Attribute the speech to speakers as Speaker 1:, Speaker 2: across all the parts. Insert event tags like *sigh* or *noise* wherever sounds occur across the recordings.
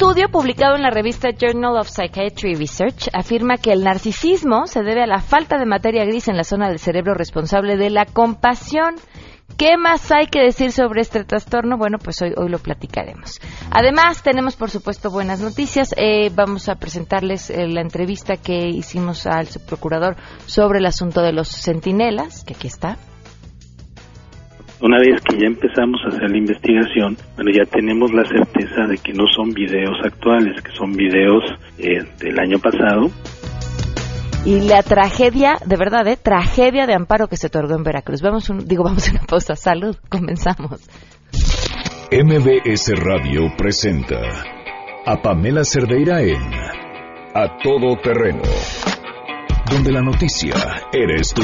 Speaker 1: estudio publicado en la revista Journal of Psychiatry Research afirma que el narcisismo se debe a la falta de materia gris en la zona del cerebro responsable de la compasión. ¿Qué más hay que decir sobre este trastorno? Bueno, pues hoy, hoy lo platicaremos. Además, tenemos por supuesto buenas noticias. Eh, vamos a presentarles eh, la entrevista que hicimos al subprocurador sobre el asunto de los centinelas, que aquí está.
Speaker 2: Una vez que ya empezamos a hacer la investigación, bueno, ya tenemos la certeza de que no son videos actuales, que son videos eh, del año pasado.
Speaker 1: Y la tragedia, de verdad, ¿eh? Tragedia de amparo que se otorgó en Veracruz. Vamos, un, digo, vamos a una pausa. Salud, comenzamos.
Speaker 3: MBS Radio presenta a Pamela Cerdeira en A Todo Terreno, donde la noticia eres tú.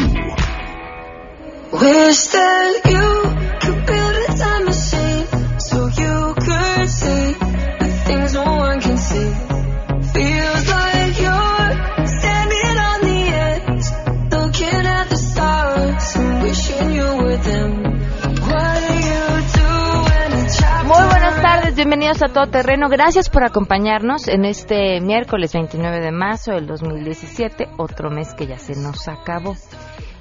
Speaker 1: Muy buenas tardes, bienvenidos a Todo Terreno. Gracias por acompañarnos en este miércoles 29 de marzo del 2017, otro mes que ya se nos acabó.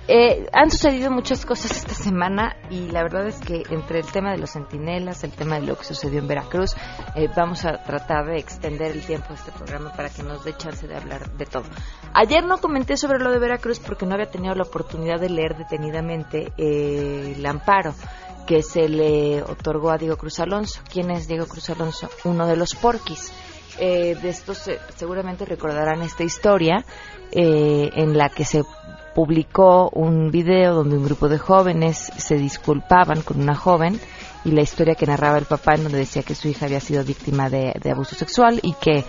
Speaker 1: Eh, han sucedido muchas cosas esta semana y la verdad es que entre el tema de los centinelas, el tema de lo que sucedió en Veracruz, eh, vamos a tratar de extender el tiempo de este programa para que nos dé chance de hablar de todo. Ayer no comenté sobre lo de Veracruz porque no había tenido la oportunidad de leer detenidamente eh, el amparo que se le otorgó a Diego Cruz Alonso. ¿Quién es Diego Cruz Alonso? Uno de los porquis. Eh, de estos seguramente recordarán esta historia eh, en la que se publicó un video donde un grupo de jóvenes se disculpaban con una joven y la historia que narraba el papá en donde decía que su hija había sido víctima de, abuso sexual y que eh,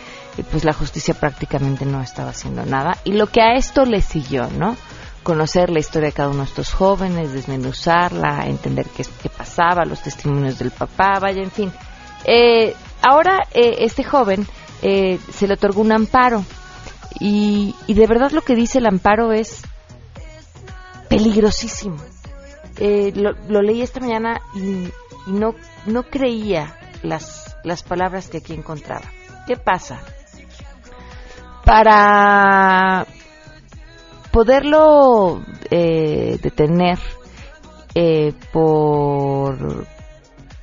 Speaker 1: pues la justicia prácticamente no estaba haciendo nada y lo que a esto le siguió, ¿no? conocer la historia de cada uno de estos jóvenes, desmenuzarla, entender qué, qué pasaba, los testimonios del papá, vaya, en fin. Eh, ahora eh, este joven eh, se le otorgó un amparo y, y de verdad lo que dice el amparo es peligrosísimo. Eh, lo, leí esta mañana y, y no, no creía las, las palabras que aquí encontraba. ¿Qué pasa? Para poderlo eh, detener eh, por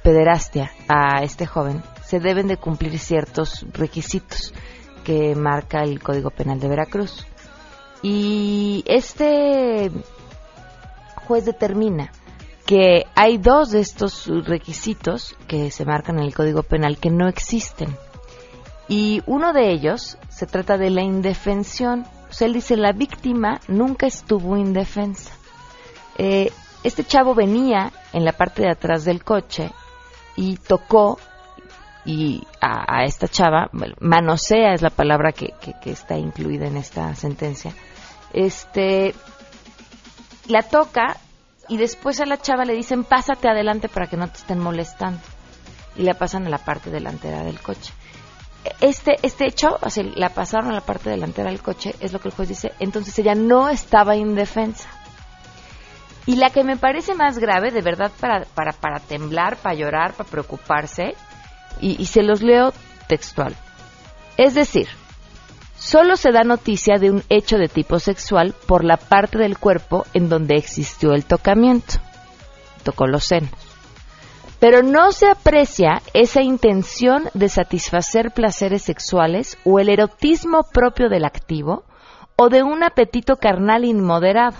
Speaker 1: pederastia a este joven, se deben de cumplir ciertos requisitos que marca el Código Penal de Veracruz. Y este juez determina que hay dos de estos requisitos que se marcan en el Código Penal que no existen. Y uno de ellos se trata de la indefensión. O sea, él dice, la víctima nunca estuvo indefensa. Eh, este chavo venía en la parte de atrás del coche y tocó y a, esta chava, manosea es la palabra que, que está incluida en esta sentencia, este, la toca y después a la chava le dicen pásate adelante para que no te estén molestando y la pasan a la parte delantera del coche. Este, este hecho, o la pasaron a la parte delantera del coche, es lo que el juez dice, entonces ella no estaba indefensa. Y la que me parece más grave, de verdad, para, para, para temblar, para llorar, para preocuparse, y, y se los leo textual. Es decir, solo se da noticia de un hecho de tipo sexual por la parte del cuerpo en donde existió el tocamiento. Tocó los senos. Pero no se aprecia esa intención de satisfacer placeres sexuales o el erotismo propio del activo o de un apetito carnal inmoderado,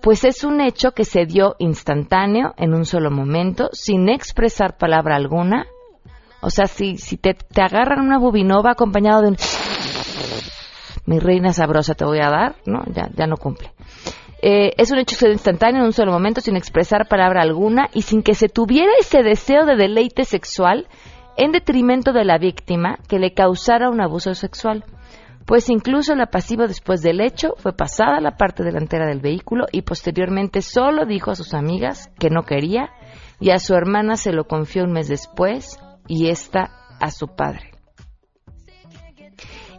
Speaker 1: pues es un hecho que se dio instantáneo, en un solo momento, sin expresar palabra alguna. O sea, si, te, te agarran una bubinova acompañado de un mi reina sabrosa te voy a dar, ¿no? Ya, ya no cumple. Eh, es un hecho instantáneo en un solo momento, sin expresar palabra alguna y sin que se tuviera ese deseo de deleite sexual en detrimento de la víctima que le causara un abuso sexual. Pues incluso la pasiva después del hecho fue pasada a la parte delantera del vehículo y posteriormente solo dijo a sus amigas que no quería y a su hermana se lo confió un mes después y esta a su padre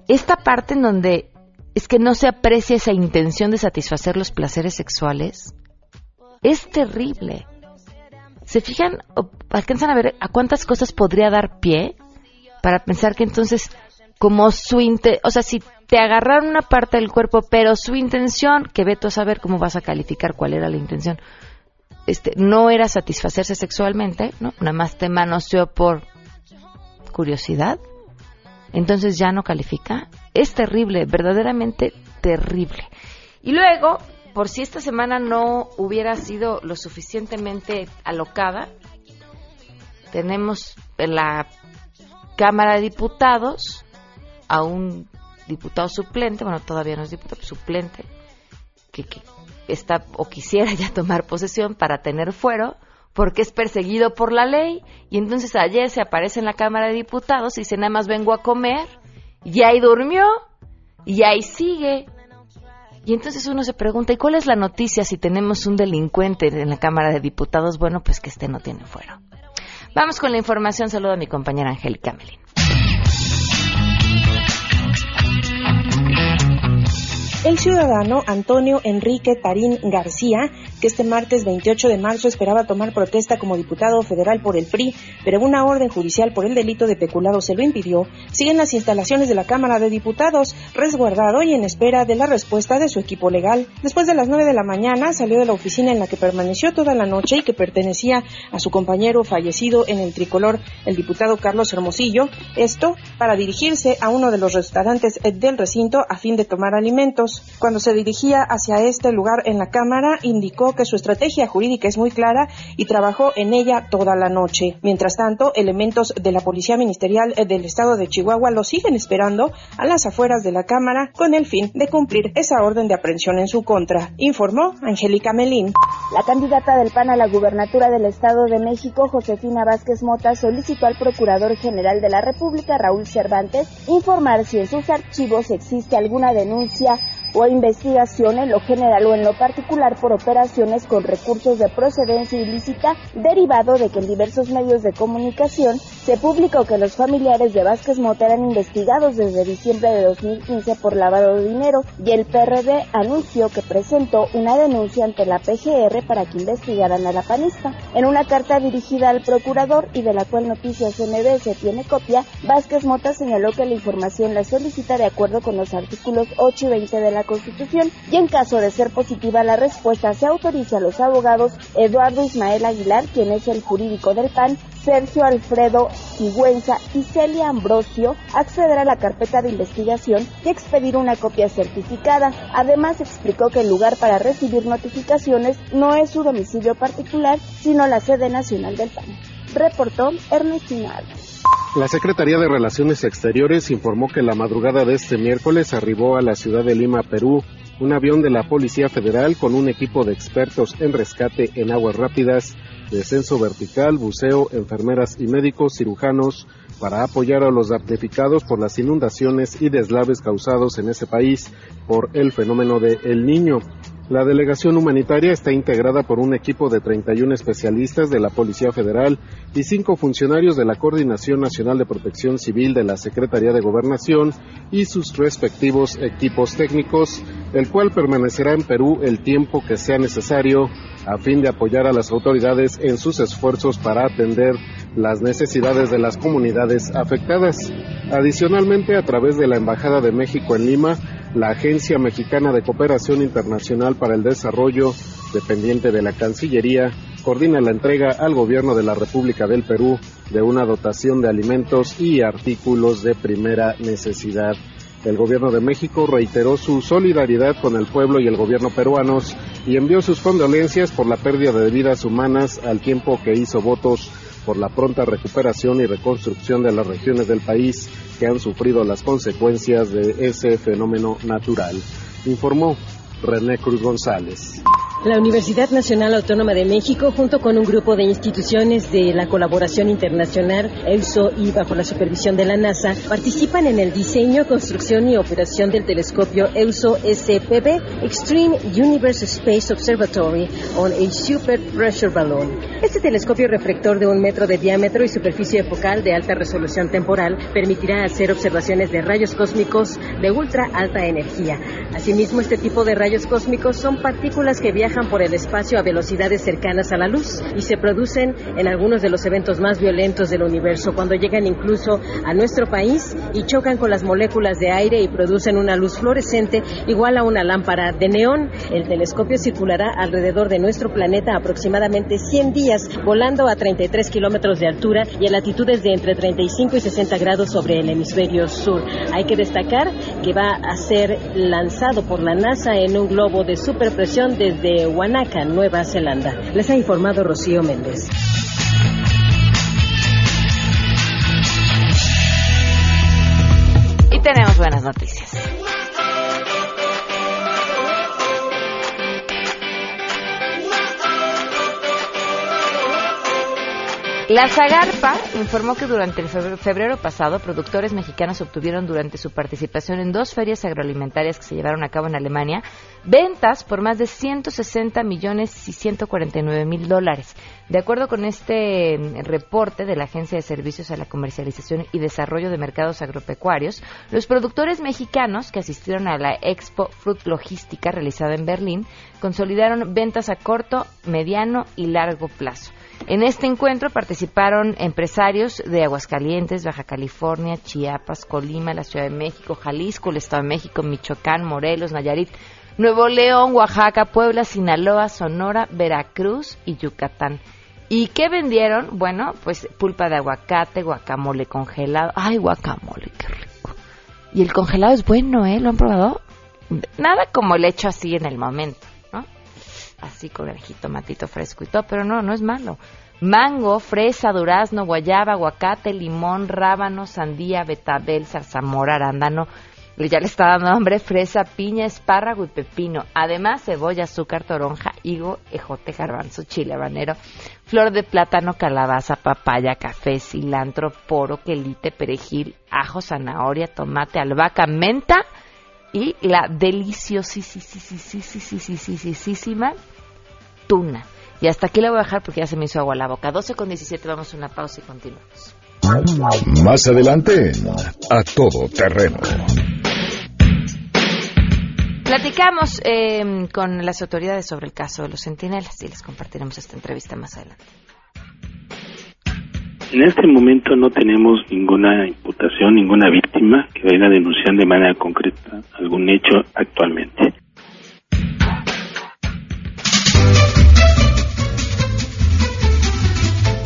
Speaker 1: esta parte en donde es que no se aprecia esa intención de satisfacer los placeres sexuales es terrible. ¿Se fijan o alcanzan a ver a cuántas cosas podría dar pie para pensar que entonces, como su inte o sea, si te agarraron una parte del cuerpo, pero su intención, que veto a saber cómo vas a calificar cuál era la intención, este, no era satisfacerse sexualmente, ¿no? Nada más te manoseó por curiosidad, entonces ya no califica. Es terrible, verdaderamente terrible. Y luego, por si esta semana no hubiera sido lo suficientemente alocada, tenemos en la Cámara de Diputados a un diputado suplente, bueno, todavía no es diputado, suplente, que, que está o quisiera *laughs* ya tomar posesión para tener fuero, porque es perseguido por la ley, y entonces ayer se aparece en la Cámara de Diputados y dice, nada más vengo a comer, y ahí durmió, y ahí sigue. Y entonces uno se pregunta, ¿y cuál es la noticia si tenemos un delincuente en la Cámara de Diputados? Bueno, pues que este no tiene fuero. Vamos con la información. Saludo a mi compañera Angélica Melín.
Speaker 4: El ciudadano Antonio Enrique Tarín García, que este martes 28 de marzo esperaba tomar protesta como diputado federal por el PRI, pero una orden judicial por el delito de peculado se lo impidió, sigue en las instalaciones de la Cámara de Diputados, resguardado y en espera de la respuesta de su equipo legal. Después de las 9 de la mañana salió de la oficina en la que permaneció toda la noche y que pertenecía a su compañero fallecido en el tricolor, el diputado Carlos Hermosillo, esto para dirigirse a uno de los restaurantes del recinto a fin de tomar alimentos. Cuando se dirigía hacia este lugar en la Cámara, indicó que su estrategia jurídica es muy clara y trabajó en ella toda la noche. Mientras tanto, elementos de la Policía Ministerial del Estado de Chihuahua lo siguen esperando a las afueras de la Cámara con el fin de cumplir esa orden de aprehensión en su contra, informó Angélica Melín.
Speaker 5: La candidata del PAN a la gubernatura del Estado de México, Josefina Vázquez Mota, solicitó al Procurador General de la República, Raúl Cervantes, informar si en sus archivos existe alguna denuncia o investigación en lo general o en lo particular por operaciones con recursos de procedencia ilícita derivado de que en diversos medios de comunicación se publicó que los familiares de Vázquez Mota eran investigados desde diciembre de 2015 por lavado de dinero y el PRD anunció que presentó una denuncia ante la PGR para que investigaran a la panista. En una carta dirigida al procurador y de la cual Noticias MBS tiene copia, Vázquez Mota señaló que la información la solicita de acuerdo con los artículos 8 y 20 de la Constitución y en caso de ser positiva la respuesta se autoriza a los abogados Eduardo Ismael Aguilar, quien es el jurídico del PAN, Sergio Alfredo Sigüenza y Celia Ambrosio acceder a la carpeta de investigación y expedir una copia certificada. Además explicó que el lugar para recibir notificaciones no es su domicilio particular, sino la sede nacional del PAN. Reportó Ernestina.
Speaker 6: La Secretaría de Relaciones Exteriores informó que la madrugada de este miércoles arribó a la ciudad de Lima, Perú, un avión de la Policía Federal con un equipo de expertos en rescate en aguas rápidas, descenso vertical, buceo, enfermeras y médicos cirujanos para apoyar a los damnificados por las inundaciones y deslaves causados en ese país por el fenómeno de El Niño. La delegación humanitaria está integrada por un equipo de 31 especialistas de la Policía Federal y cinco funcionarios de la Coordinación Nacional de Protección Civil de la Secretaría de Gobernación y sus respectivos equipos técnicos, el cual permanecerá en Perú el tiempo que sea necesario a fin de apoyar a las autoridades en sus esfuerzos para atender las necesidades de las comunidades afectadas. Adicionalmente, a través de la Embajada de México en Lima, la Agencia Mexicana de Cooperación Internacional para el Desarrollo, dependiente de la Cancillería, coordina la entrega al gobierno de la República del Perú de una dotación de alimentos y artículos de primera necesidad. El gobierno de México reiteró su solidaridad con el pueblo y el gobierno peruanos y envió sus condolencias por la pérdida de vidas humanas al tiempo que hizo votos por la pronta recuperación y reconstrucción de las regiones del país que han sufrido las consecuencias de ese fenómeno natural, informó René Cruz González.
Speaker 7: La Universidad Nacional Autónoma de México, junto con un grupo de instituciones de la colaboración internacional, EUSO y bajo la supervisión de la NASA, participan en el diseño, construcción y operación del telescopio EUSO SPB Extreme Universe Space Observatory on a Super Pressure Balloon. Este telescopio reflector de un metro de diámetro y superficie focal de alta resolución temporal permitirá hacer observaciones de rayos cósmicos de ultra alta energía. Asimismo, este tipo de rayos cósmicos son partículas que viajan viajan por el espacio a velocidades cercanas a la luz y se producen en algunos de los eventos más violentos del universo, cuando llegan incluso a nuestro país y chocan con las moléculas de aire y producen una luz fluorescente igual a una lámpara de neón. El telescopio circulará alrededor de nuestro planeta aproximadamente 100 días, volando a 33 kilómetros de altura y a latitudes de entre 35 y 60 grados sobre el hemisferio sur. Hay que destacar que va a ser lanzado por la NASA en un globo de superpresión desde Wanaka, Nueva Zelanda. Les ha informado Rocío Méndez.
Speaker 1: Y tenemos buenas noticias. La Zagarpa informó que durante el febrero, pasado, productores mexicanos obtuvieron durante su participación en dos ferias agroalimentarias que se llevaron a cabo en Alemania ventas por más de 160 millones y 149 mil dólares. De acuerdo con este mm, reporte de la Agencia de Servicios a la Comercialización y Desarrollo de Mercados Agropecuarios, los productores mexicanos que asistieron a la Expo Fruit Logística realizada en Berlín consolidaron ventas a corto, mediano y largo plazo. En este encuentro participaron empresarios de Aguascalientes, Baja California, Chiapas, Colima, la Ciudad de México, Jalisco, el Estado de México, Michoacán, Morelos, Nayarit, Nuevo León, Oaxaca, Puebla, Sinaloa, Sonora, Veracruz y Yucatán. ¿Y qué vendieron? Bueno, pues pulpa de aguacate, guacamole congelado. Ay, guacamole, qué rico. Y el congelado es bueno, ¿eh? ¿Lo han probado? Nada como el hecho así en el momento. Así con el jitomatito fresco y todo, pero no, no es malo. Mango, fresa, durazno, guayaba, aguacate, limón, rábano, sandía, betabel, zarzamora, arándano, ya le está dando hambre, fresa, piña, espárrago y pepino. Además, cebolla, azúcar, toronja, higo, ejote, garbanzo, chile habanero, flor de plátano, calabaza, papaya, café, cilantro, poro, quelite, perejil, ajo, zanahoria, tomate, albahaca, menta y la deliciosísima tuna. Y hasta aquí la voy a dejar porque ya se me hizo agua la boca. 12 con 17, vamos a una pausa y continuamos.
Speaker 3: Más adelante, a todo terreno.
Speaker 1: Platicamos eh, con las autoridades sobre el caso de los centinelas y les compartiremos esta entrevista más adelante.
Speaker 2: En este momento no tenemos ninguna imputación, ninguna víctima que vaya a denunciar de manera concreta algún hecho actualmente.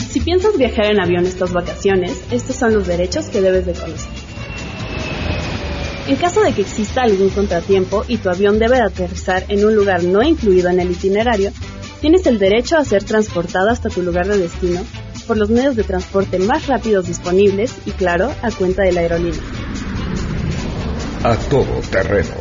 Speaker 8: Si piensas viajar en avión estas vacaciones, estos son los derechos que debes de conocer. En caso de que exista algún contratiempo y tu avión debe de aterrizar en un lugar no incluido en el itinerario, tienes el derecho a ser transportado hasta tu lugar de destino por los medios de transporte más rápidos disponibles y, claro, a cuenta de la aerolínea.
Speaker 3: A todo terreno.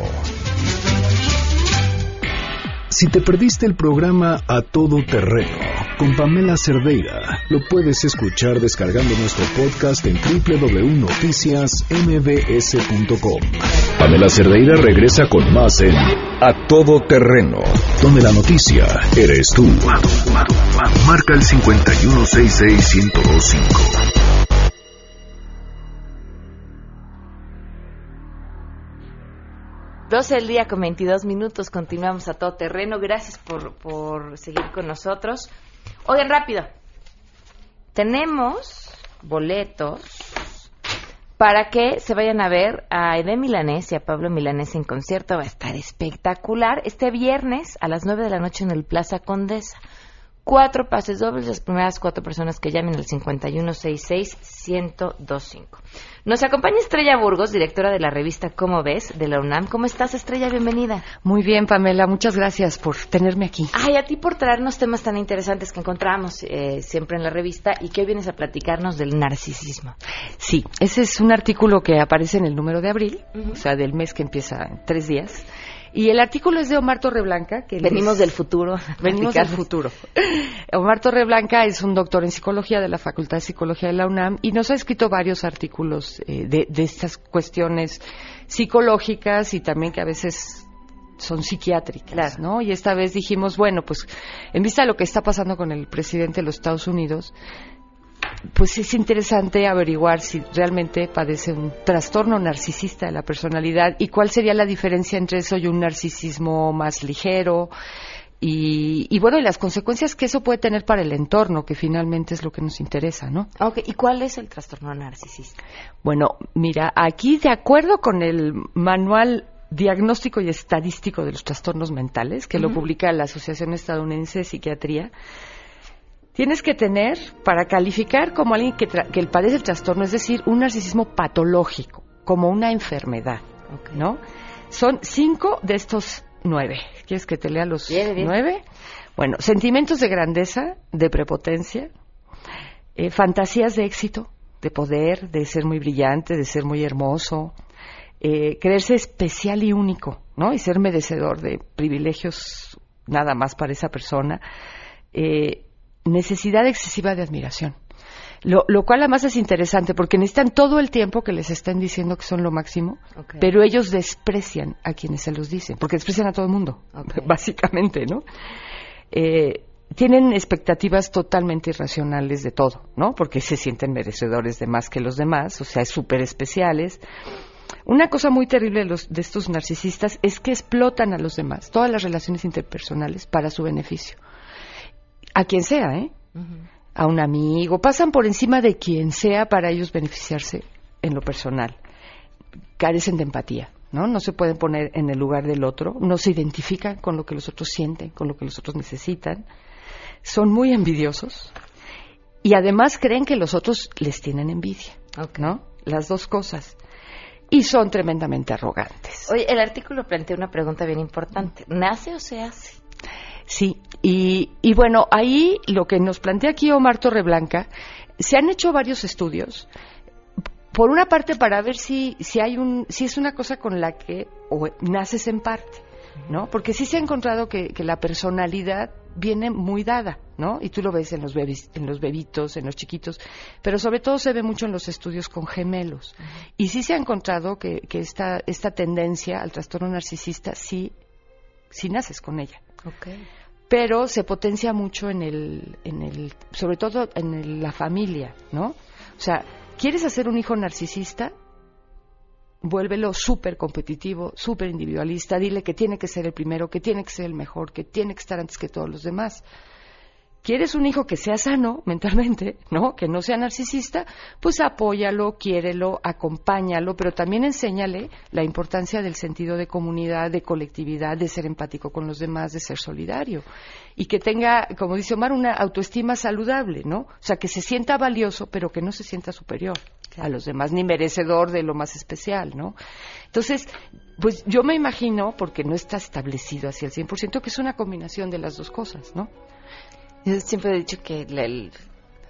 Speaker 3: Si te perdiste el programa A Todo Terreno con Pamela Cerdeira, lo puedes escuchar descargando nuestro podcast en www.noticiasmbs.com. Pamela Cerdeira regresa con más en A Todo Terreno, donde la noticia eres tú. Marca el 5166125.
Speaker 1: 12 del día con 22 minutos, continuamos a todo terreno. Gracias por, por seguir con nosotros. Oigan, rápido. Tenemos boletos para que se vayan a ver a Ede Milanés y a Pablo Milanés en concierto. Va a estar espectacular este viernes a las 9 de la noche en el Plaza Condesa. Cuatro pases dobles, las primeras cuatro personas que llamen al 5166-1025. Nos acompaña Estrella Burgos, directora de la revista Cómo ves, de la UNAM. ¿Cómo estás, Estrella? Bienvenida.
Speaker 9: Muy bien, Pamela, muchas gracias por tenerme aquí.
Speaker 1: Ay, a ti por traernos temas tan interesantes que encontramos eh, siempre en la revista y que hoy vienes a platicarnos del narcisismo.
Speaker 9: Sí, ese es un artículo que aparece en el número de abril, o sea, del mes que empieza en tres días. Y el artículo es de Omar Torreblanca. Que
Speaker 1: Venimos
Speaker 9: es-
Speaker 1: del futuro.
Speaker 9: Venimos del futuro. *laughs* Omar Torreblanca es un doctor en psicología de la Facultad de Psicología de la UNAM y nos ha escrito varios artículos eh, de, de estas cuestiones psicológicas y también que a veces son psiquiátricas, ¿no? Y esta vez dijimos, bueno, pues en vista de lo que está pasando con el presidente de los Estados Unidos, pues es interesante averiguar si realmente padece un trastorno narcisista de la personalidad y cuál sería la diferencia entre eso y un narcisismo más ligero, Y, y bueno, y las consecuencias que eso puede tener para el entorno, que finalmente es lo que nos interesa, ¿no?
Speaker 1: Ok, ¿y cuál es el trastorno narcisista?
Speaker 9: Bueno, mira, aquí de acuerdo con el manual diagnóstico y estadístico de los trastornos mentales, que lo publica la Asociación Estadounidense de Psiquiatría, tienes que tener, para calificar como alguien que, tra- que padece el trastorno, es decir, un narcisismo patológico, como una enfermedad, ¿no? Son cinco de estos nueve. ¿Quieres que te lea los
Speaker 1: Bien, bien.
Speaker 9: nueve? Bueno, sentimientos de grandeza, de prepotencia, eh, fantasías de éxito, de poder, de ser muy brillante, de ser muy hermoso, eh, creerse especial y único, ¿no? Y ser merecedor de privilegios nada más para esa persona. Eh, necesidad excesiva de admiración. Lo, lo cual además es interesante porque necesitan todo el tiempo que les estén diciendo que son lo máximo, pero ellos desprecian a quienes se los dicen, porque desprecian a todo el mundo, *laughs* básicamente, ¿no? Eh, tienen expectativas totalmente irracionales de todo, ¿no? Porque se sienten merecedores de más que los demás, o sea, súper especiales. Una cosa muy terrible de, los, de estos narcisistas es que explotan a los demás, todas las relaciones interpersonales, para su beneficio. A quien sea, ¿eh? A un amigo, pasan por encima de quien sea para ellos beneficiarse en lo personal. Carecen de empatía, ¿no? No se pueden poner en el lugar del otro, no se identifican con lo que los otros sienten, con lo que los otros necesitan. Son muy envidiosos y además creen que los otros les tienen envidia, ¿no? Las dos cosas. Y son tremendamente arrogantes.
Speaker 1: Oye, el artículo plantea una pregunta bien importante. ¿Nace o se hace?
Speaker 9: Sí, y, y bueno, ahí lo que nos plantea aquí Omar Torreblanca, se han hecho varios estudios, por una parte para ver si, si hay un, si es una cosa con la que o naces en parte, ¿no? Porque sí se ha encontrado que, que la personalidad viene muy dada, ¿no? Y tú lo ves en los bebis, en los bebitos, en los chiquitos, pero sobre todo se ve mucho en los estudios con gemelos. Y sí se ha encontrado que, que esta, esta tendencia al trastorno narcisista sí, sí naces con ella pero se potencia mucho en el, en el sobre todo en el- la familia, ¿no? O sea, ¿quieres hacer un hijo narcisista? Vuélvelo súper competitivo, súper individualista, dile que tiene que ser el primero, que tiene que ser el mejor, que tiene que estar antes que todos los demás. ¿Quieres un hijo que sea sano mentalmente, *laughs* no? Que no sea narcisista, pues apóyalo, quiérelo, acompáñalo, pero también enséñale la importancia del sentido de comunidad, de colectividad, de ser empático con los demás, de ser solidario. Y que tenga, como dice Omar, una autoestima saludable, ¿no? O sea, que se sienta valioso, pero que no se sienta superior a los demás, ni merecedor de lo más especial, ¿no? Entonces, pues yo me imagino, porque no está establecido así al 100%, que es una combinación de las dos cosas, ¿no?
Speaker 1: Yo siempre he dicho que el, el-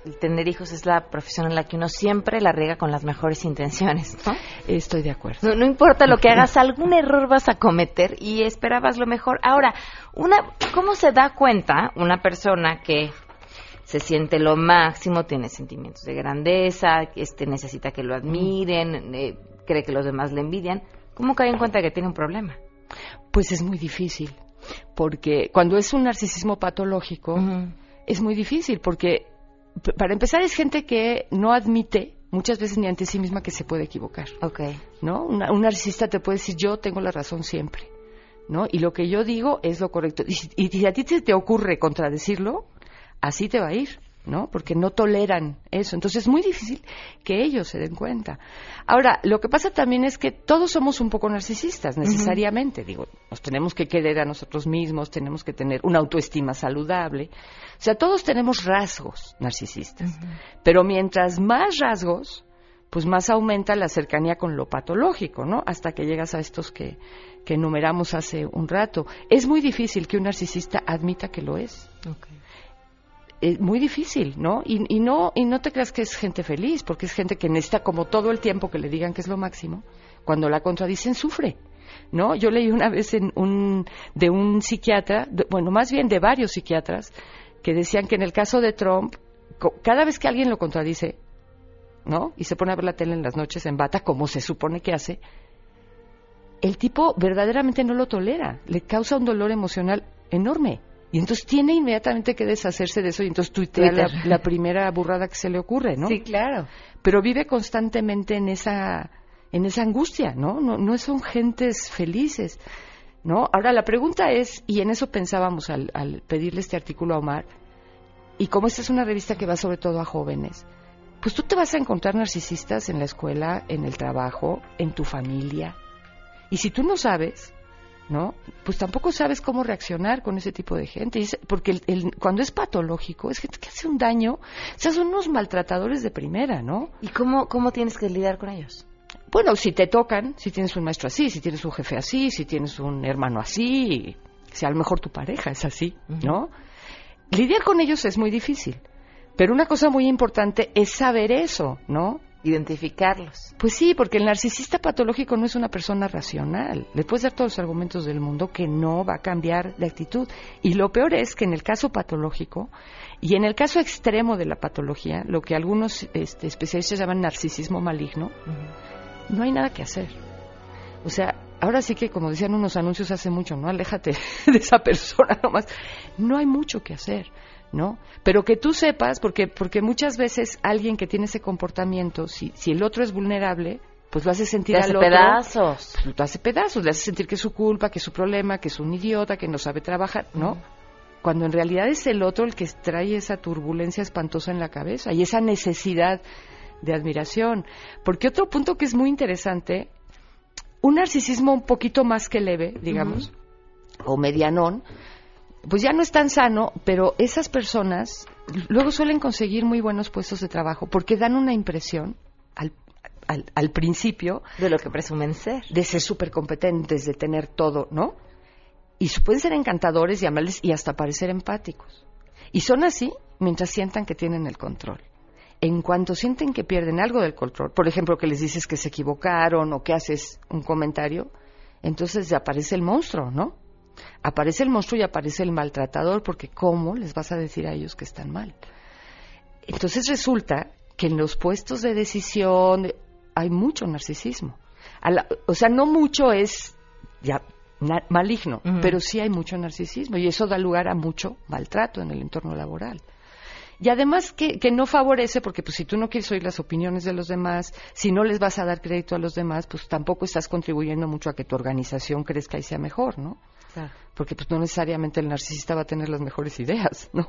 Speaker 1: el tener hijos es la profesión en la que uno siempre la riega con las mejores intenciones, ¿no?
Speaker 9: Estoy de acuerdo.
Speaker 1: No, no importa lo que hagas, algún error vas a cometer y esperabas lo mejor. Ahora, una, ¿cómo se da cuenta una persona que se siente lo máximo, tiene sentimientos de grandeza, este, necesita que lo admiren, eh, cree que los demás le envidian? ¿Cómo cae en cuenta que tiene un problema?
Speaker 9: Pues es muy difícil, porque cuando es un narcisismo patológico, es muy difícil, porque para empezar es gente que no admite muchas veces ni ante sí misma que se puede equivocar.
Speaker 1: Ok.
Speaker 9: ¿no? Una- un narcisista te puede decir yo tengo la razón siempre, ¿no? Y lo que yo digo es lo correcto. Y, si- y si a ti te, te ocurre contradecirlo, así te va a ir, ¿no? Porque no toleran eso. Entonces es muy difícil que ellos se den cuenta. Ahora, lo que pasa también es que todos somos un poco narcisistas, necesariamente. Digo, nos tenemos que querer a nosotros mismos, tenemos que tener una autoestima saludable. O sea, todos tenemos rasgos narcisistas. Pero mientras más rasgos, pues más aumenta la cercanía con lo patológico, ¿no? Hasta que llegas a estos que, que enumeramos hace un rato. Es muy difícil que un narcisista admita que lo es. Es muy difícil, ¿no? Y, no y no te creas que es gente feliz, porque es gente que necesita como todo el tiempo que le digan que es lo máximo. Cuando la contradicen sufre, ¿no? Yo leí una vez en un de un psiquiatra, bueno, más bien de varios psiquiatras que decían que en el caso de Trump, cada vez que alguien lo contradice, ¿no? Y se pone a ver la tele en las noches en bata, como se supone que hace, el tipo verdaderamente no lo tolera, le causa un dolor emocional enorme. Y entonces tiene inmediatamente que deshacerse de eso y entonces tuitea la, la primera burrada que se le ocurre, ¿no?
Speaker 1: Sí, claro.
Speaker 9: Pero vive constantemente en esa, en esa angustia, ¿no? No, no son gentes felices. ¿no? Ahora la pregunta es, y en eso pensábamos al, al pedirle este artículo a Omar, y como esta es una revista que va sobre todo a jóvenes, pues tú te vas a encontrar narcisistas en la escuela, en el trabajo, en tu familia. Y si tú no sabes, ¿no? Pues tampoco sabes cómo reaccionar con ese tipo de gente. Porque el- el- cuando es patológico, es gente que hace un daño, o sea, son unos maltratadores de primera, ¿no?
Speaker 1: ¿Y cómo, cómo tienes que lidiar con ellos?
Speaker 9: Bueno, si te tocan, si tienes un maestro así, si tienes un jefe así, si tienes un hermano así, si a lo mejor tu pareja es así, ¿no? Lidiar con ellos es muy difícil. Pero una cosa muy importante es saber eso, ¿no?
Speaker 1: Identificarlos.
Speaker 9: Pues sí, porque el narcisista patológico no es una persona racional. Le puedes dar todos los argumentos del mundo que no va a cambiar de actitud. Y lo peor es que en el caso patológico y en el caso extremo de la patología, lo que algunos este, especialistas llaman narcisismo maligno, no hay nada que hacer. O sea, ahora sí que, como decían unos anuncios hace mucho, ¿no? Aléjate *laughs* de esa persona nomás. No hay mucho que hacer, ¿no? Pero que tú sepas, porque, porque muchas veces alguien que tiene ese comportamiento, si, si el otro es vulnerable, pues lo hace sentir
Speaker 1: Te
Speaker 9: al otro.
Speaker 1: pedazos.
Speaker 9: pues, lo hace pedazos, le hace sentir que es su culpa, que es su problema, que es un idiota, que no sabe trabajar, ¿no? Cuando en realidad es el otro el que trae esa turbulencia espantosa en la cabeza y esa necesidad de admiración. Porque otro punto que es muy interesante, un narcisismo un poquito más que leve, digamos, o medianón, pues ya no es tan sano, pero esas personas luego suelen conseguir muy buenos puestos de trabajo porque dan una impresión al, al, al principio
Speaker 1: De lo que presumen ser.
Speaker 9: de ser súper competentes, de tener todo, ¿no? Y pueden ser encantadores y amables y hasta parecer empáticos. Y son así mientras sientan que tienen el control. En cuanto sienten que pierden algo del control, por ejemplo, que les dices que se equivocaron o que haces un comentario, entonces aparece el monstruo, ¿no? Aparece el monstruo y aparece el maltratador, porque ¿cómo les vas a decir a ellos que están mal? Entonces resulta que en los puestos de decisión hay mucho narcisismo. La- o sea, no mucho es ya na- maligno, pero sí hay mucho narcisismo y eso da lugar a mucho maltrato en el entorno laboral. Y además que, que no favorece, porque pues si tú no quieres oír las opiniones de los demás, si no les vas a dar crédito a los demás, pues tampoco estás contribuyendo mucho a que tu organización crezca y sea mejor, ¿no? Porque pues no necesariamente el narcisista va a tener las mejores ideas, ¿no?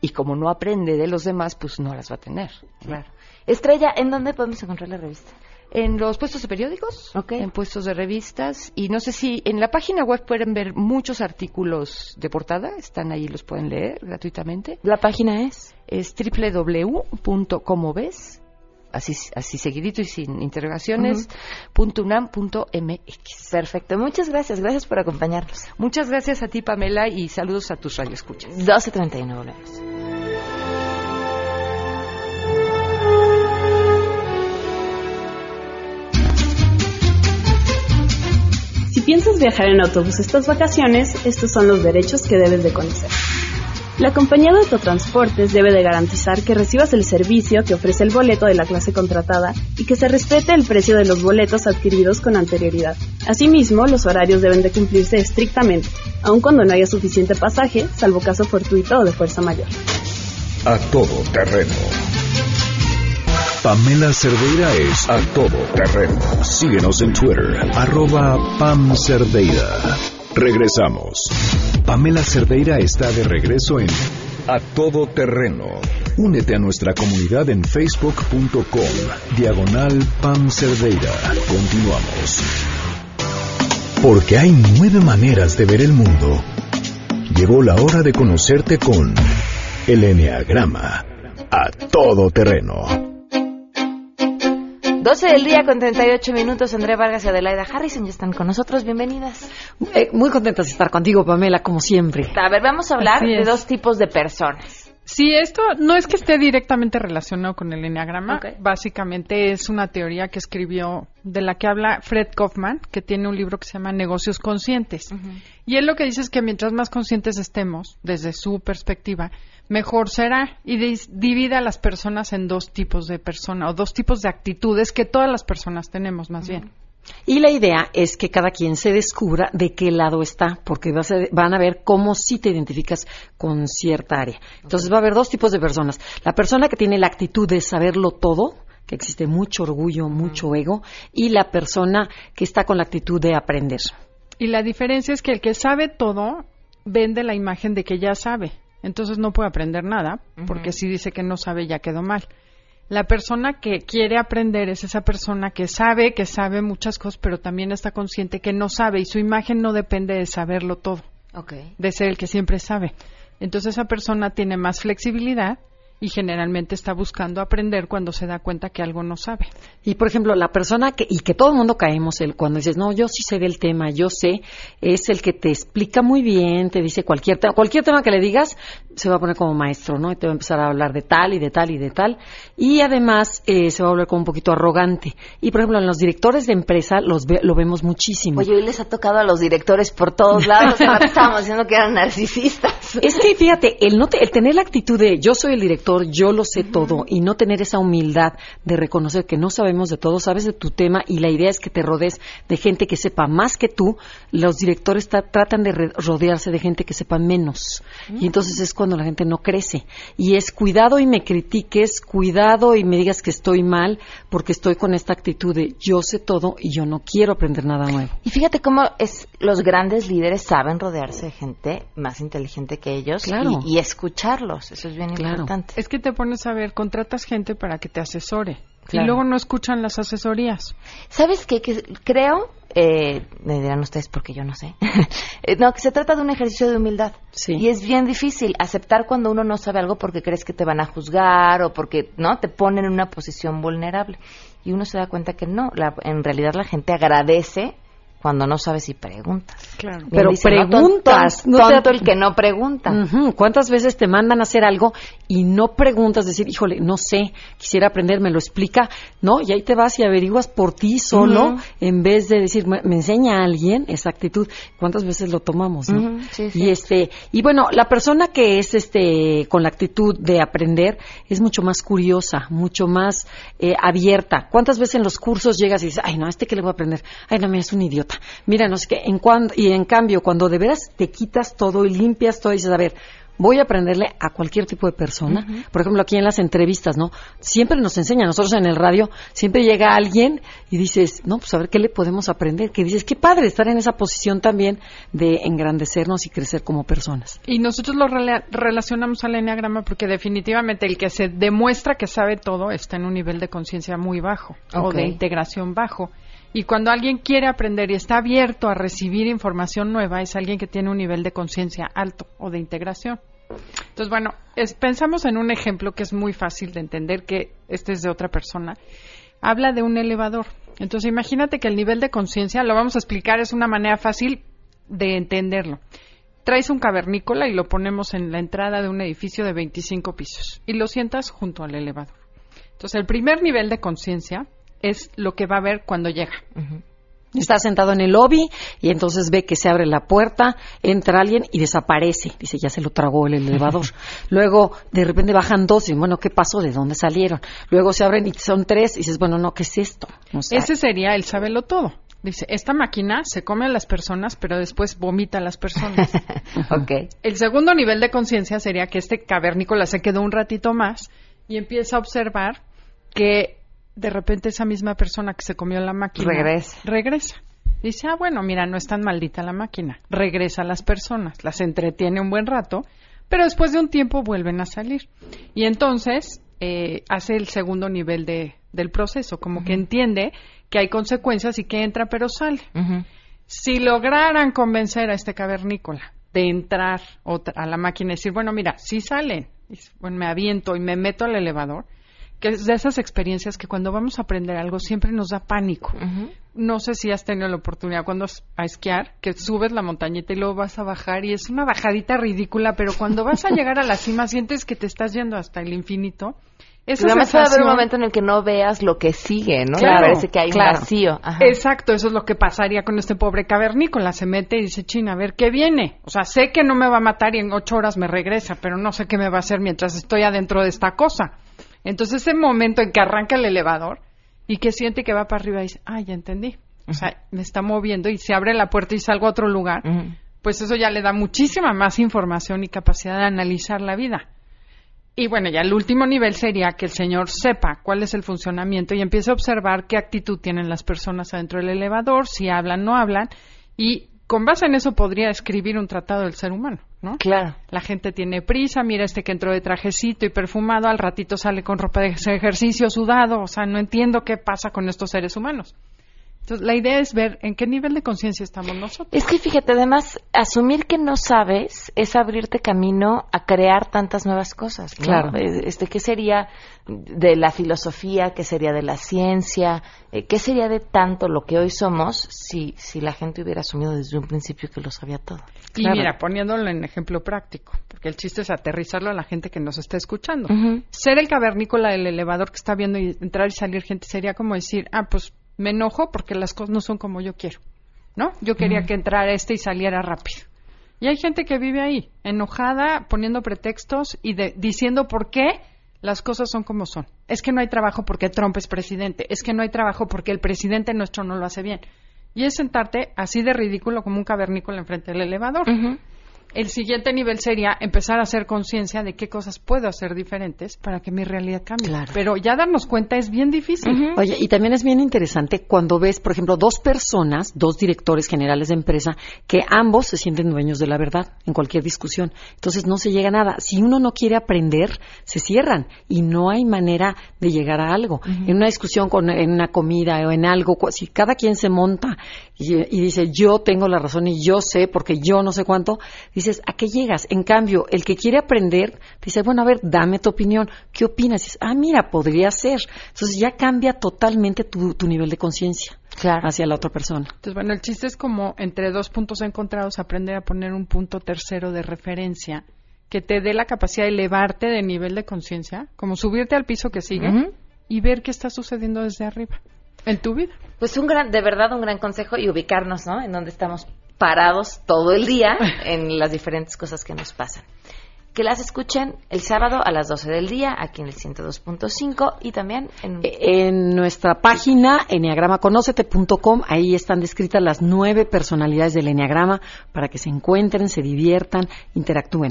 Speaker 9: Y como no aprende de los demás, pues no las va a tener.
Speaker 1: Claro. Estrella, ¿en dónde podemos encontrar la revista?
Speaker 9: En los puestos de periódicos, en puestos de revistas, y no sé si en la página web pueden ver muchos artículos de portada, están ahí, los pueden leer gratuitamente.
Speaker 1: La página es
Speaker 9: Es www.comoves, así, así seguidito y sin interrogaciones, punto unam punto mx.
Speaker 1: perfecto. Muchas gracias. Gracias por acompañarnos.
Speaker 9: Muchas gracias a ti, Pamela, y saludos a tus radioescuchas.
Speaker 1: 12.31 volvemos.
Speaker 8: Si piensas viajar en autobús estas vacaciones, estos son los derechos que debes de conocer. La compañía de autotransportes debe de garantizar que recibas el servicio que ofrece el boleto de la clase contratada y que se respete el precio de los boletos adquiridos con anterioridad. Asimismo, los horarios deben de cumplirse estrictamente, aun cuando no haya suficiente pasaje, salvo caso fortuito o de fuerza mayor.
Speaker 3: A todo terreno. Pamela Cerdeira es a todo terreno. Síguenos en Twitter, arroba. Regresamos. Pamela Cerdeira está de regreso en A Todo Terreno. Únete a nuestra comunidad en facebook.com, diagonal Pam Cerdeira. Continuamos. Porque hay nueve maneras de ver el mundo. Llegó la hora de conocerte con el Enneagrama. A todo terreno.
Speaker 1: 12 del día con 38 minutos. Andrea Vargas y Adelaida Harrison ya están con nosotros. Bienvenidas.
Speaker 10: Eh, muy contentas de estar contigo, Pamela, como siempre.
Speaker 1: A ver, vamos a hablar de dos tipos de personas.
Speaker 11: Sí, esto no es que esté directamente relacionado con el enneagrama.
Speaker 1: Ok.
Speaker 11: Básicamente es una teoría que escribió, de la que habla Fred Kaufman, que tiene un libro que se llama Negocios Conscientes. Y él lo que dice es que mientras más conscientes estemos, desde su perspectiva, mejor será. Y divide a las personas en dos tipos de personas, o dos tipos de actitudes que todas las personas tenemos, más bien.
Speaker 10: Y la idea es que cada quien se descubra de qué lado está, porque vas a- van a ver cómo sí te identificas con cierta área. Entonces va a haber dos tipos de personas. La persona que tiene la actitud de saberlo todo, que existe mucho orgullo, mucho ego, y la persona que está con la actitud de aprender.
Speaker 11: Y la diferencia es que el que sabe todo vende la imagen de que ya sabe. Entonces no puede aprender nada, porque si dice que no sabe ya quedó mal. La persona que quiere aprender es esa persona que sabe, que sabe muchas cosas, pero también está consciente que no sabe y su imagen no depende de saberlo todo,
Speaker 1: Okay.
Speaker 11: de ser el que siempre sabe. Entonces esa persona tiene más flexibilidad y generalmente está buscando aprender cuando se da cuenta que algo no sabe.
Speaker 10: Y por ejemplo, la persona que, y que todo el mundo caemos, el, cuando dices, no, yo sí sé del tema, yo sé, es el que te explica muy bien, te dice cualquier tema, cualquier tema que le digas, se va a poner como maestro, ¿no? Y te va a empezar a hablar de tal y de tal y de tal. Y además, eh, se va a volver como un poquito arrogante. Y por ejemplo, en los directores de empresa los ve- lo vemos muchísimo.
Speaker 1: Oye, hoy les ha tocado a los directores por todos lados. *laughs* Estábamos diciendo que eran narcisistas.
Speaker 10: Es que fíjate, el, no te- el tener la actitud de yo soy el director, yo lo sé todo y no tener esa humildad de reconocer que no sabemos de todo, sabes de tu tema y la idea es que te rodees de gente que sepa más que tú, los directores ta- tratan de re- rodearse de gente que sepa menos. Y entonces es cuando la gente no crece. Y es cuidado y me critiques, cuidado y me digas que estoy mal porque estoy con esta actitud de yo sé todo y yo no quiero aprender nada nuevo.
Speaker 1: Y fíjate cómo es, los grandes líderes saben rodearse de gente más inteligente que ellos
Speaker 10: Claro.
Speaker 1: y, y escucharlos. Eso es bien importante.
Speaker 11: Es que te pones a ver, contratas gente para que te asesore
Speaker 1: Claro.
Speaker 11: y luego no escuchan las asesorías.
Speaker 1: ¿Sabes qué? Que creo, eh, me dirán ustedes porque yo no sé, *laughs* Eh, no, que se trata de un ejercicio de humildad. Y es bien difícil aceptar cuando uno no sabe algo porque crees que te van a juzgar o porque no te ponen en una posición vulnerable. Y uno se da cuenta que no, la- en realidad la gente agradece cuando no sabes y preguntas.
Speaker 11: Claro.
Speaker 10: Pero preguntas,
Speaker 1: No
Speaker 10: te-
Speaker 1: tonto el que no pregunta.
Speaker 10: ¿Cuántas veces te mandan a hacer algo y no preguntas, decir, híjole, no sé, quisiera aprender, me lo explica, ¿no? Y ahí te vas y averiguas por ti solo, en vez de decir, me, me enseña a alguien esa actitud. ¿Cuántas veces lo tomamos, no?
Speaker 1: Ujú, sí, sí.
Speaker 10: Y este, y bueno, la persona que es este con la actitud de aprender es mucho más curiosa, mucho más eh, abierta. ¿Cuántas veces en los cursos llegas y dices, ay no, a este que le voy a aprender, ay no, mira, es un idiota, mira, no sé qué, en cuando, y en cambio, cuando de veras te quitas todo y limpias todo y dices, a ver, voy a aprenderle a cualquier tipo de persona. Por ejemplo, aquí en las entrevistas, ¿no? Siempre nos enseña, nosotros en el radio, siempre llega alguien y dices, no, pues a ver qué le podemos aprender. Que dices, qué padre estar en esa posición también de engrandecernos y crecer como personas.
Speaker 11: Y nosotros lo rela- relacionamos al enneagrama porque definitivamente el que se demuestra que sabe todo está en un nivel de conciencia muy bajo o de integración bajo. Y cuando alguien quiere aprender y está abierto a recibir información nueva, es alguien que tiene un nivel de conciencia alto o de integración. Entonces, bueno, es- pensamos en un ejemplo que es muy fácil de entender, que este es de otra persona. Habla de un elevador. Entonces, imagínate que el nivel de conciencia, lo vamos a explicar, es una manera fácil de entenderlo. Traes un cavernícola y lo ponemos en la entrada de un edificio de 25 pisos y lo sientas junto al elevador. Entonces, el primer nivel de conciencia es lo que va a ver cuando llega.
Speaker 10: Está sentado en el lobby y entonces ve que se abre la puerta, entra alguien y desaparece. Dice, ya se lo tragó el elevador. *laughs* Luego, de repente bajan dos y, bueno, ¿qué pasó? ¿De dónde salieron? Luego se abren y son tres y dices, bueno, no, ¿qué es esto? O sea,
Speaker 11: Ese sería el saberlo todo. Dice, esta máquina se come a las personas, pero después vomita a las personas. *laughs*
Speaker 1: ok.
Speaker 11: El segundo nivel de conciencia sería que este cavernícola se quedó un ratito más y empieza a observar que de repente esa misma persona que se comió la máquina
Speaker 1: Regresa.
Speaker 11: regresa. Dice, ah, bueno, mira, no es tan maldita la máquina. Regresa a las personas, las entretiene un buen rato, pero después de un tiempo vuelven a salir. Y entonces eh, hace el segundo nivel de, del proceso, como que entiende que hay consecuencias y que entra pero sale. Si lograran convencer a este cavernícola de entrar otra- a la máquina y decir, bueno, mira, si salen, y bueno, me aviento y me meto al elevador, que es de esas experiencias que cuando vamos a aprender algo siempre nos da pánico. No sé si has tenido la oportunidad cuando a esquiar, que subes la montañita y luego vas a bajar y es una bajadita ridícula, pero cuando vas a llegar a la cima *laughs* sientes que te estás yendo hasta el infinito. Esa
Speaker 1: además puede haber un momento en el que no veas lo que sigue, ¿no?
Speaker 11: Claro,
Speaker 1: parece que hay
Speaker 11: claro.
Speaker 1: un vacío. Ajá.
Speaker 11: Exacto, eso es lo que pasaría con este pobre cavernícola. Se mete y dice, China, a ver qué viene. O sea, sé que no me va a matar y en ocho horas me regresa, pero no sé qué me va a hacer mientras estoy adentro de esta cosa. Entonces, ese momento en que arranca el elevador y que siente que va para arriba y dice, ah, ya entendí. O sea, me está moviendo y se abre la puerta y salgo a otro lugar, pues eso ya le da muchísima más información y capacidad de analizar la vida. Y bueno, ya el último nivel sería que el señor sepa cuál es el funcionamiento y empiece a observar qué actitud tienen las personas adentro del elevador, si hablan, no hablan, y con base en eso podría escribir un tratado del ser humano, ¿no?
Speaker 1: Claro.
Speaker 11: La gente tiene prisa, mira este que entró de trajecito y perfumado, al ratito sale con ropa de ejercicio sudado, o sea, no entiendo qué pasa con estos seres humanos. Entonces, la idea es ver en qué nivel de conciencia estamos nosotros.
Speaker 1: Es que fíjate, además, asumir que no sabes es abrirte camino a crear tantas nuevas cosas. ¿no?
Speaker 10: Claro.
Speaker 1: Eh, Este, ¿Qué sería de la filosofía? ¿Qué sería de la ciencia? Eh, ¿Qué sería de tanto lo que hoy somos si, si la gente hubiera asumido desde un principio que lo sabía todo?
Speaker 11: Y mira, poniéndolo en ejemplo práctico, porque el chiste es aterrizarlo a la gente que nos está escuchando. Ser el cavernícola del elevador que está viendo y entrar y salir gente sería como decir, ah, pues me enojo porque las cosas no son como yo quiero, ¿no? Yo quería que entrara este y saliera rápido. Y hay gente que vive ahí, enojada, poniendo pretextos y de- diciendo por qué las cosas son como son. Es que no hay trabajo porque Trump es presidente, es que no hay trabajo porque el presidente nuestro no lo hace bien. Y es sentarte así de ridículo como un cavernícola enfrente del elevador. El siguiente nivel sería empezar a hacer conciencia de qué cosas puedo hacer diferentes para que mi realidad cambie. Pero ya darnos cuenta es bien difícil.
Speaker 10: Oye, y también es bien interesante cuando ves, por ejemplo, dos personas, dos directores generales de empresa, que ambos se sienten dueños de la verdad en cualquier discusión. Entonces no se llega a nada. Si uno no quiere aprender, se cierran y no hay manera de llegar a algo. En una discusión, con, en una comida o en algo, si cada quien se monta y, y dice yo tengo la razón y yo sé porque yo no sé cuánto, dices, ¿a qué llegas? En cambio, el que quiere aprender dice, bueno, a ver, dame tu opinión. ¿Qué opinas? Dices, ah, mira, podría ser. Entonces ya cambia totalmente tu, tu nivel de conciencia hacia la otra persona.
Speaker 11: Entonces, bueno, el chiste es como entre dos puntos encontrados aprender a poner un punto tercero de referencia que te dé la capacidad de elevarte de nivel de conciencia, como subirte al piso que sigue y ver qué está sucediendo desde arriba en tu vida.
Speaker 1: Pues un gran, de verdad un gran consejo y ubicarnos, ¿no? En donde estamos parados todo el día *laughs* en las diferentes cosas que nos pasan. Que las escuchen el sábado a las 12 del día aquí en el 102.5 y también en...
Speaker 10: En nuestra página, enneagramaconocete.com, ahí están descritas las nueve personalidades del enneagrama para que se encuentren, se diviertan, interactúen.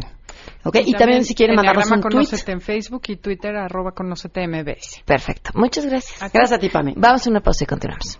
Speaker 10: ¿Ok? Y, también, si quieren mandarnos un tweet.
Speaker 11: En Facebook y Twitter, arroba Conócete MBS.
Speaker 1: Perfecto. Muchas gracias.
Speaker 10: Gracias a ti, Pame.
Speaker 1: Vamos a una pausa y continuamos.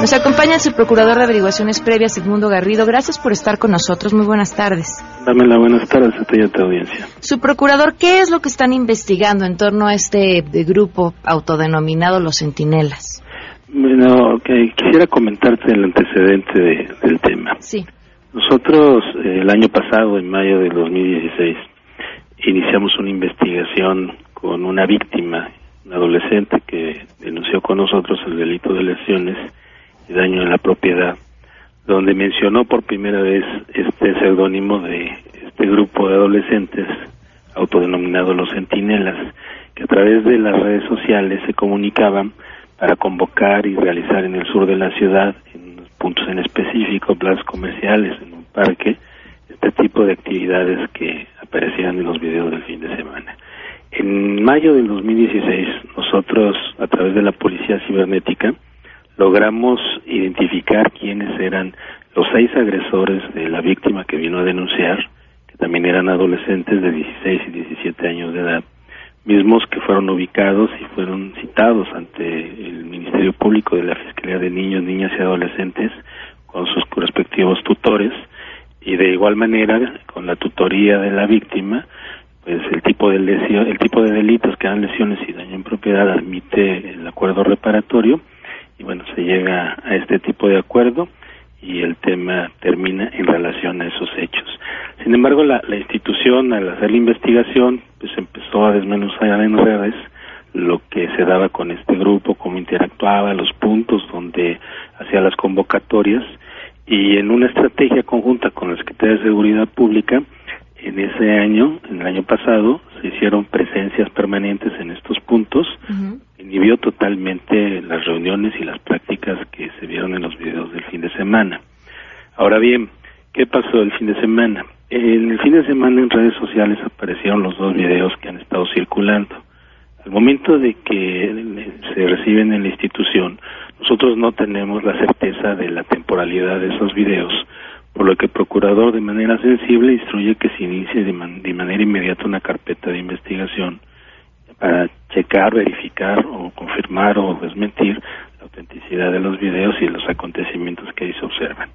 Speaker 1: Nos acompaña el subprocurador de averiguaciones previas, Sigmundo Garrido. Gracias por estar con nosotros. Muy buenas tardes.
Speaker 2: Dame las buenas tardes a ti y a tu audiencia.
Speaker 1: Subprocurador, ¿qué es lo que están investigando en torno a este eh, grupo autodenominado Los Centinelas?
Speaker 2: Bueno, quisiera comentarte el antecedente de- del tema.
Speaker 1: Sí.
Speaker 2: Nosotros eh, el año pasado, en mayo del 2016, iniciamos una investigación con una víctima, una adolescente que denunció con nosotros el delito de lesiones y daño en la propiedad, donde mencionó por primera vez este seudónimo de este grupo de adolescentes autodenominado los centinelas, que a través de las redes sociales se comunicaban para convocar y realizar en el sur de la ciudad, en puntos en específico, plazas comerciales, en un parque, este tipo de actividades que aparecían en los videos del fin de semana. En mayo del 2016, nosotros, a través de la Policía Cibernética, logramos identificar quiénes eran los seis agresores de la víctima que vino a denunciar, que también eran adolescentes de 16 y 17 años de edad, mismos que fueron ubicados y fueron citados ante el Ministerio Público de la Fiscalía de Niños, Niñas y Adolescentes con sus respectivos tutores y de igual manera con la tutoría de la víctima pues el tipo de lesión, el tipo de delitos que dan lesiones y daño en propiedad admite el acuerdo reparatorio y bueno se llega a este tipo de acuerdo y el tema termina en relación a esos hechos. Sin embargo, la, la institución al hacer la investigación pues empezó a desmenuzar en redes lo que se daba con este grupo, cómo interactuaba, los puntos donde hacía las convocatorias y en una estrategia conjunta con la Secretaría de Seguridad Pública en ese año, en el año pasado, se hicieron presencias permanentes en estos puntos, inhibió totalmente las reuniones y las prácticas que se vieron en los videos del fin de semana. Ahora bien, ¿qué pasó el fin de semana. En el fin de semana en redes sociales aparecieron los dos videos que han estado circulando. Al momento de que se reciben en la institución, nosotros no tenemos la certeza de la temporalidad de esos videos, por lo que el procurador de manera sensible instruye que se inicie de, de manera inmediata una carpeta de investigación para checar, verificar o confirmar o desmentir la autenticidad de los videos y los acontecimientos que ahí se observan.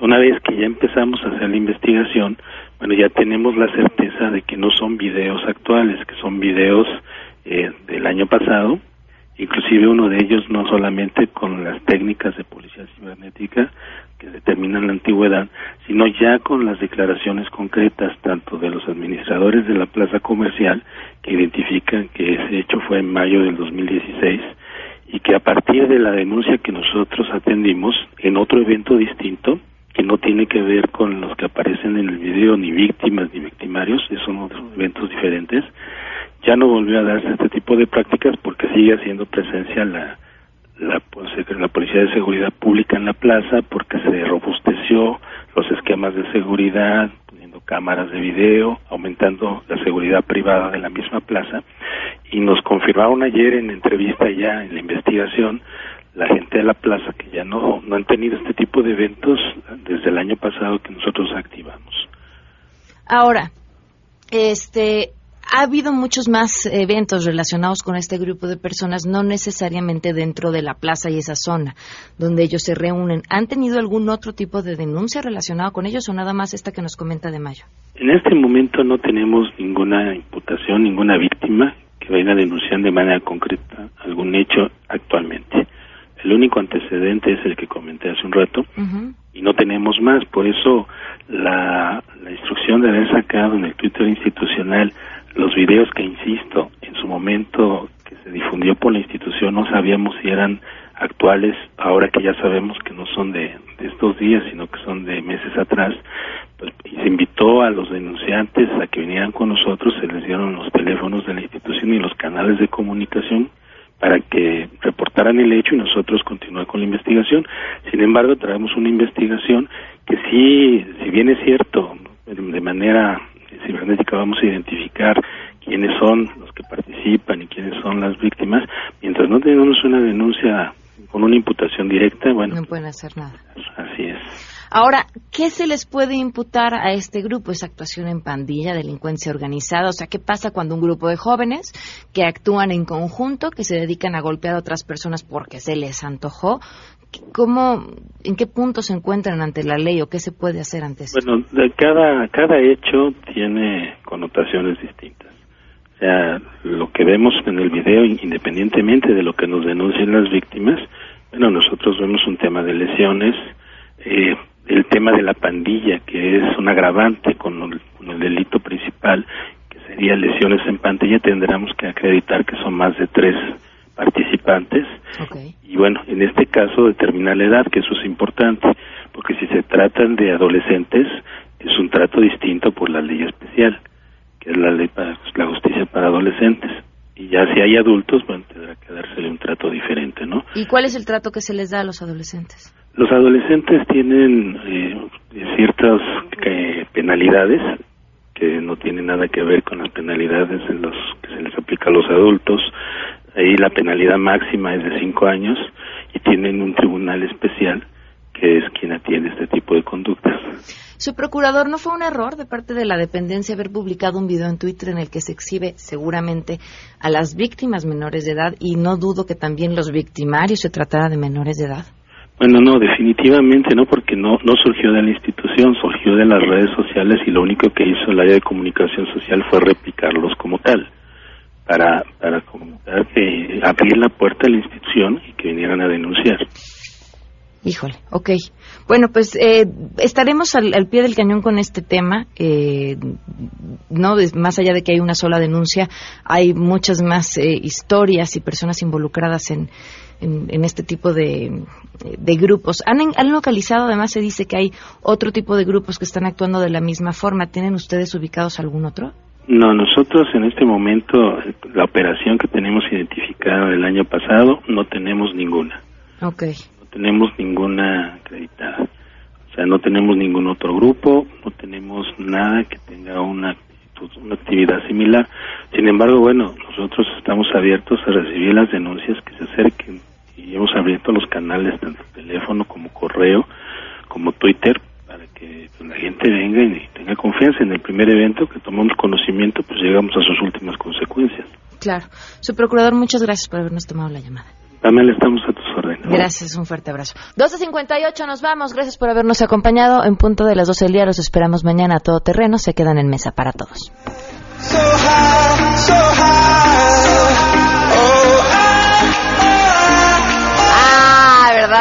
Speaker 2: Una vez que ya empezamos a hacer la investigación, bueno, ya tenemos la certeza de que no son videos actuales, que son videos eh, del año pasado, inclusive uno de ellos no solamente con las técnicas de policía cibernética que determinan la antigüedad, sino ya con las declaraciones concretas tanto de los administradores de la plaza comercial que identifican que ese hecho fue en mayo del 2016 y que a partir de la denuncia que nosotros atendimos en otro evento distinto, que no tiene que ver con los que aparecen en el video, ni víctimas ni victimarios, son eventos diferentes, ya no volvió a darse este tipo de prácticas porque sigue haciendo presencia la, la, la Policía de Seguridad Pública en la plaza, porque se robusteció los esquemas de seguridad, poniendo cámaras de video, aumentando la seguridad privada de la misma plaza, y nos confirmaron ayer en entrevista ya en la investigación la gente de la plaza que ya no, no han tenido este tipo de eventos desde el año pasado que nosotros activamos.
Speaker 1: Ahora, este, ha habido muchos más eventos relacionados con este grupo de personas, no necesariamente dentro de la plaza y esa zona donde ellos se reúnen. ¿Han tenido algún otro tipo de denuncia relacionado con ellos o nada más esta que nos comenta de mayo?
Speaker 2: En este momento no tenemos ninguna imputación, ninguna víctima que venga a denunciar de manera concreta algún hecho actualmente. El único antecedente es el que comenté hace un rato y no tenemos más. Por eso la, la instrucción de haber sacado en el Twitter institucional los videos que, insisto, en su momento que se difundió por la institución no sabíamos si eran actuales, ahora que ya sabemos que no son de, de estos días, sino que son de meses atrás, pues, y se invitó a los denunciantes a que vinieran con nosotros, se les dieron los teléfonos de la institución y los canales de comunicación para que reportaran el hecho y nosotros continuar con la investigación. Sin embargo, traemos una investigación que sí, si bien es cierto, de manera cibernética vamos a identificar quiénes son los que participan y quiénes son las víctimas, mientras no tengamos una denuncia con una imputación directa, bueno,
Speaker 1: No pueden hacer nada.
Speaker 2: así es.
Speaker 1: Ahora, ¿qué se les puede imputar a este grupo? ¿Es actuación en pandilla, delincuencia organizada? O sea, ¿qué pasa cuando un grupo de jóvenes que actúan en conjunto, que se dedican a golpear a otras personas porque se les antojó? ¿Cómo, ¿En qué punto se encuentran ante la ley o qué se puede hacer ante eso?
Speaker 2: Bueno, cada, cada hecho tiene connotaciones distintas. O sea, lo que vemos en el video, independientemente de lo que nos denuncien las víctimas, bueno, nosotros vemos un tema de lesiones, eh, el tema de la pandilla, que es un agravante con el, con el delito principal, que sería lesiones en pantalla, tendremos que acreditar que son más de tres participantes. Y bueno, en este caso determinar la edad, que eso es importante, porque si se tratan de adolescentes, es un trato distinto por la ley especial, que es la ley para la justicia para adolescentes. Y ya si hay adultos, bueno, tendrá que dársele un trato diferente, ¿no?
Speaker 1: ¿Y cuál es el trato que se les da a los adolescentes?
Speaker 2: Los adolescentes tienen eh, ciertas penalidades que no tienen nada que ver con las penalidades en los que se les aplica a los adultos. Ahí la penalidad máxima es de cinco años y tienen un tribunal especial que es quien atiende este tipo de conductas.
Speaker 1: Su procurador, ¿no fue un error de parte de la dependencia haber publicado un video en Twitter en el que se exhibe seguramente a las víctimas menores de edad y no dudo que también los victimarios se tratara de menores de edad?
Speaker 2: Bueno, no, definitivamente no, porque no, no surgió de la institución, surgió de las redes sociales y lo único que hizo el área de comunicación social fue replicarlos como tal, para, para comunicar que abrir la puerta a la institución y que vinieran a denunciar.
Speaker 1: Híjole, ok. Bueno, pues eh, estaremos al, al, pie del cañón con este tema. Eh, no, más allá de que hay una sola denuncia, hay muchas más eh, historias y personas involucradas en, en, en este tipo de, de grupos. ¿Han, ¿Han, localizado, además se dice que hay otro tipo de grupos que están actuando de la misma forma. ¿Tienen ustedes ubicados algún otro?
Speaker 2: No, nosotros en este momento, la operación que tenemos identificada del año pasado, no tenemos ninguna.
Speaker 1: Ok.
Speaker 2: No tenemos ninguna acreditada. O sea, no tenemos ningún otro grupo, no tenemos nada que tenga una, una actividad similar. Sin embargo, bueno, nosotros estamos abiertos a recibir las denuncias que se acerquen y hemos abierto los canales, tanto teléfono como correo, como Twitter, para que pues, la gente venga y tenga confianza en el primer evento que tomamos conocimiento, pues llegamos a sus últimas consecuencias.
Speaker 1: Claro. Su procurador, muchas gracias por habernos tomado la llamada.
Speaker 2: Pamela, estamos a tus órdenes.
Speaker 1: Gracias, un fuerte abrazo. 12.58, nos vamos. Gracias por habernos acompañado. En punto de las 12 del día los esperamos mañana a todo terreno. Se quedan en mesa para todos. Ah, ¿verdad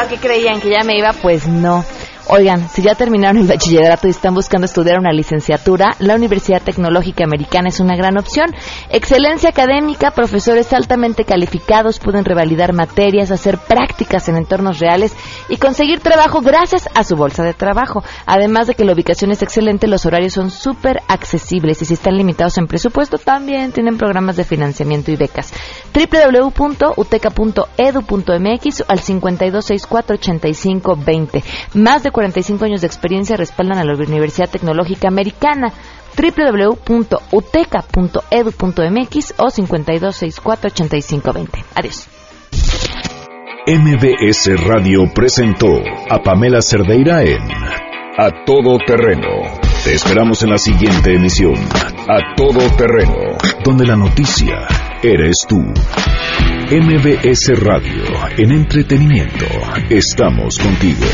Speaker 1: que creían que ya me iba? Pues no. Oigan, si ya terminaron el bachillerato y están buscando estudiar una licenciatura, la Universidad Tecnológica Americana es una gran opción. Excelencia académica, profesores altamente calificados pueden revalidar materias, hacer prácticas en entornos reales y conseguir trabajo gracias a su bolsa de trabajo. Además de que la ubicación es excelente, los horarios son súper accesibles y si están limitados en presupuesto, también tienen programas de financiamiento y becas. www.uteca.edu.mx al 52648520. Más de 45 años de experiencia respaldan a la Universidad Tecnológica Americana www.uteca.edu.mx o 52648520. Adiós.
Speaker 3: MBS Radio presentó a Pamela Cerdeira en A Todo Terreno. Te esperamos en la siguiente emisión, A Todo Terreno, donde la noticia eres tú. MBS Radio, en entretenimiento, estamos contigo.